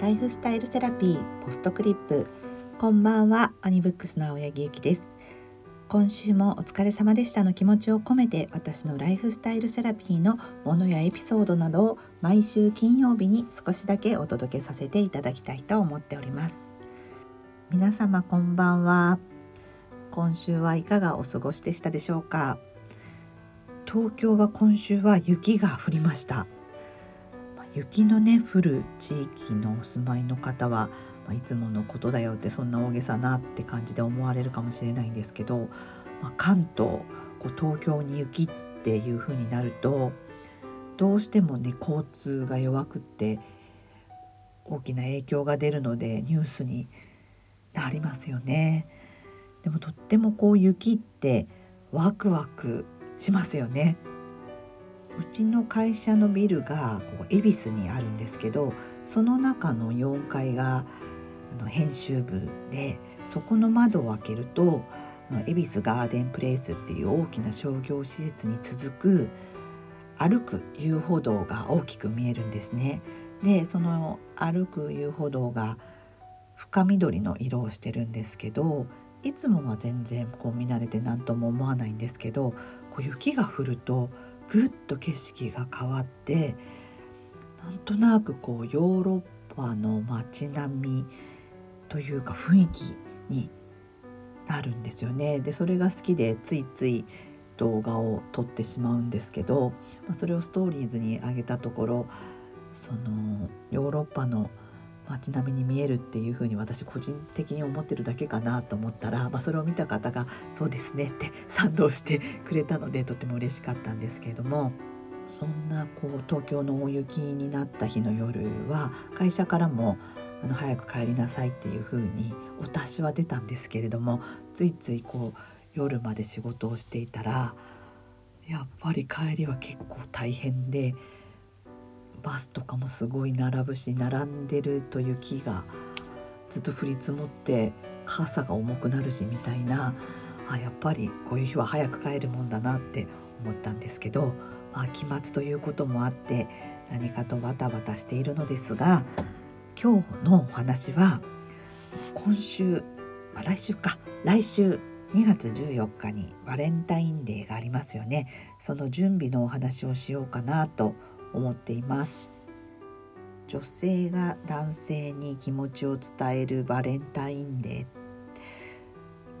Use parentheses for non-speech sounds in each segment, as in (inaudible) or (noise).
ライフスタイルセラピーポストクリップ。こんばんはアニブックスの青柳ゆきです。今週もお疲れ様でしたの気持ちを込めて私のライフスタイルセラピーのものやエピソードなどを毎週金曜日に少しだけお届けさせていただきたいと思っております。皆様こんばんは。今週はいかがお過ごしでしたでしょうか？東京は今週は雪が降りました。雪のね降る地域のお住まいの方は、まあ、いつものことだよってそんな大げさなって感じで思われるかもしれないんですけど、まあ、関東こう東京に雪っていう風になるとどうしてもね交通が弱くって大きな影響が出るのでニュースになりますよね。でもとってもこう雪ってワクワクしますよね。うちの会社のビルがこう恵比寿にあるんですけどその中の4階があの編集部でそこの窓を開けると恵比寿ガーデンプレイスっていう大きな商業施設に続く歩く遊歩道が大きく見えるんですね。でその歩く遊歩道が深緑の色をしてるんですけどいつもは全然こう見慣れて何とも思わないんですけどこう雪が降るとぐっと景色が変わってなんとなくこうヨーロッパの街並みというか雰囲気になるんですよね。でそれが好きでついつい動画を撮ってしまうんですけど、まあ、それをストーリーズに上げたところそのヨーロッパの街並みに見えるっていうふうに私個人的に思ってるだけかなと思ったら、まあ、それを見た方が「そうですね」って賛同してくれたのでとても嬉しかったんですけれどもそんなこう東京の大雪になった日の夜は会社からもあの早く帰りなさいっていうふうにお達しは出たんですけれどもついついこう夜まで仕事をしていたらやっぱり帰りは結構大変でバスとかもすごい並ぶし並んでると雪がずっと降り積もって傘が重くなるしみたいなあやっぱりこういう日は早く帰るもんだなって思ったんですけど、まあ、期末ということもあって何かとバタバタしているのですが今日のお話は今週、まあ、来週か来週2月14日にバレンタインデーがありますよね。その準備のお話をしようかなと思思っています。女性が男性に気持ちを伝えるバレンタインデー。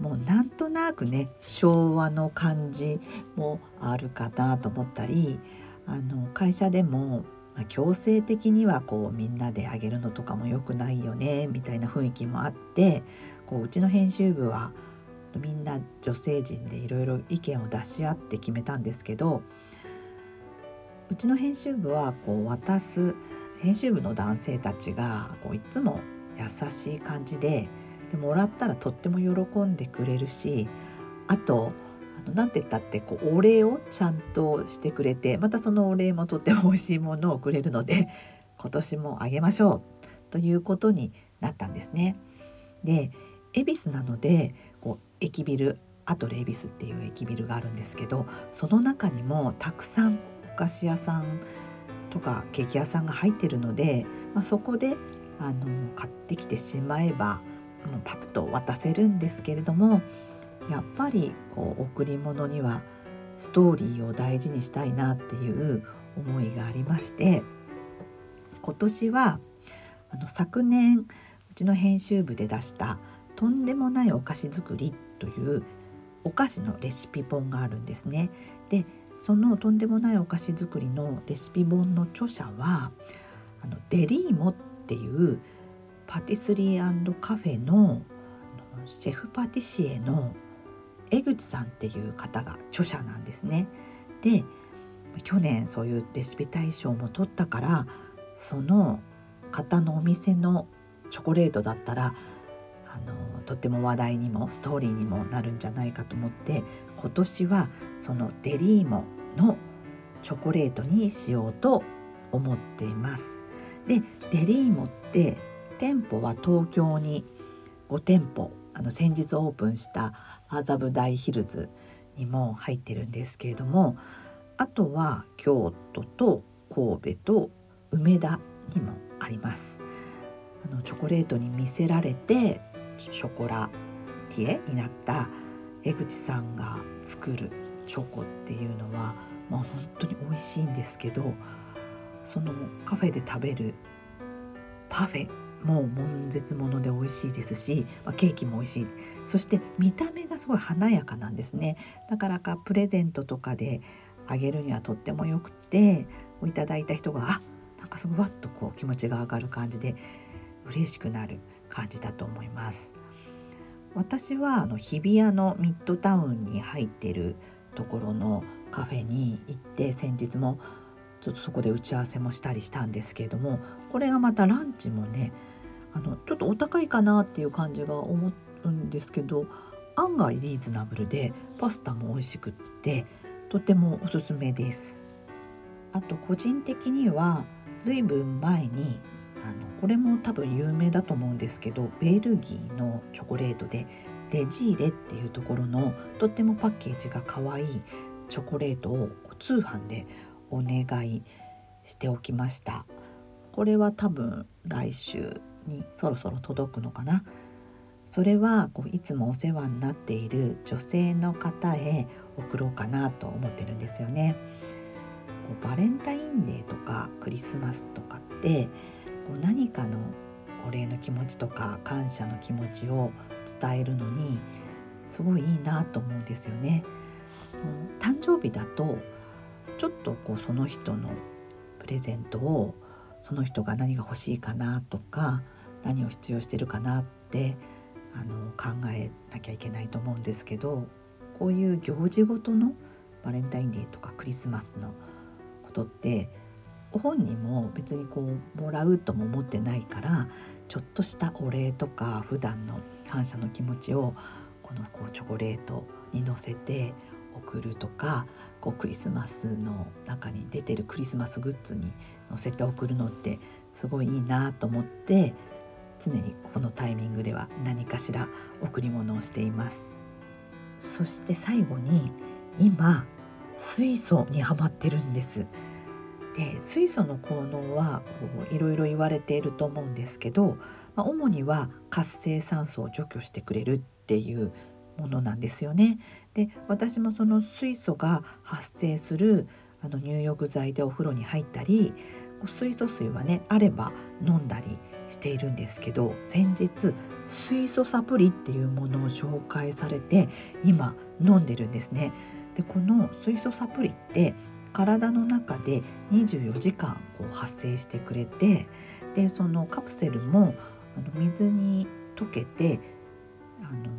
もうなんとなくね昭和の感じもあるかなと思ったりあの会社でも強制的にはこうみんなであげるのとかも良くないよねみたいな雰囲気もあってこううちの編集部はみんな女性陣でいろいろ意見を出し合って決めたんですけどうちの編集部はこう渡す編集部の男性たちがこういつも優しい感じででもらったらとっても喜んでくれるしあと何て言ったってこうお礼をちゃんとしてくれてまたそのお礼もとっても美味しいものをくれるので (laughs) 今年もあげましょうということになったんですね。で恵比寿なのでこう駅ビルアトレ恵比寿っていう駅ビルがあるんですけどその中にもたくさん菓子屋さんとかケーキ屋さんが入ってるので、まあ、そこであの買ってきてしまえばもうパッと渡せるんですけれどもやっぱりこう贈り物にはストーリーを大事にしたいなっていう思いがありまして今年はあの昨年うちの編集部で出した「とんでもないお菓子作り」というお菓子のレシピ本があるんですね。でそのとんでもないお菓子作りのレシピ本の著者はあのデリーモっていうパティスリーカフェのシェフパティシエの江口さんっていう方が著者なんですね。で去年そういうレシピ大賞も取ったからその方のお店のチョコレートだったらあのとっても話題にもストーリーにもなるんじゃないかと思って今年はそのデリーモのチョコレートにしようと思っています。でデリーモって店舗は東京に5店舗あの先日オープンした麻布台ヒルズにも入ってるんですけれどもあとは京都と神戸と梅田にもあります。あのチョコレートに魅せられてショコラティエになった江口さんが作るチョコっていうのは、まあ、本当に美味しいんですけどそのカフェで食べるパフェも悶絶もので美味しいですし、まあ、ケーキも美味しい。そして見た目がすごい華やかなんですね。だからかプレゼントとかであげるにはとってもよくていただいた人があなんかすごいわっとこう気持ちが上がる感じで嬉しくなる。感じだと思います私はあの日比谷のミッドタウンに入ってるところのカフェに行って先日もちょっとそこで打ち合わせもしたりしたんですけれどもこれがまたランチもねあのちょっとお高いかなっていう感じが思うんですけど案外リーズナブルでパスタも美味しくってとてもおすすめです。あと個人的には随分前にあのこれも多分有名だと思うんですけどベルギーのチョコレートでデジーレっていうところのとってもパッケージが可愛いチョコレートを通販でお願いしておきましたこれは多分来週にそろそろ届くのかなそれはこういつもお世話になっている女性の方へ送ろうかなと思ってるんですよね。バレンタインデーとかクリスマスとかってこう何かのお礼の気持ちとか感謝の気持ちを伝えるのにすごいいいなと思うんですよね。誕生日だとちょっとこうその人のプレゼントをその人が何が欲しいかなとか何を必要してるかなってあの考えなきゃいけないと思うんですけどこういう行事ごとのバレンタインデーとかクリスマスのことって本人も別にこうもらうとも思ってないからちょっとしたお礼とか普段の感謝の気持ちをこのこうチョコレートに乗せて送るとかこうクリスマスの中に出てるクリスマスグッズに載せて送るのってすごいいいなと思って常にこのタイミングでは何かしら贈り物をしています。そして最後に今水素にハマってるんです。で水素の効能はこういろいろ言われていると思うんですけど、まあ、主には活性酸素を除去してくれるっていうものなんですよね。で私もその水素が発生するあの入浴剤でお風呂に入ったり水素水はねあれば飲んだりしているんですけど先日水素サプリっていうものを紹介されて今飲んでるんですね。でこの水素サプリって体の中で24時間こう発生してくれてでそのカプセルもあの水に溶けてあの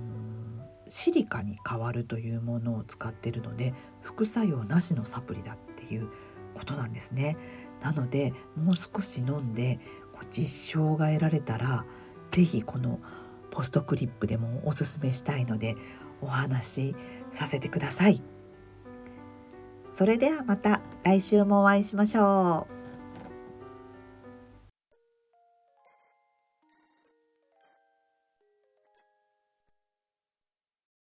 シリカに変わるというものを使ってるので副作用なしのサプリだっていうことなんですね。なのでもう少し飲んでこう実証が得られたら是非このポストクリップでもおすすめしたいのでお話しさせてください。それではまた来週もお会いしましょう。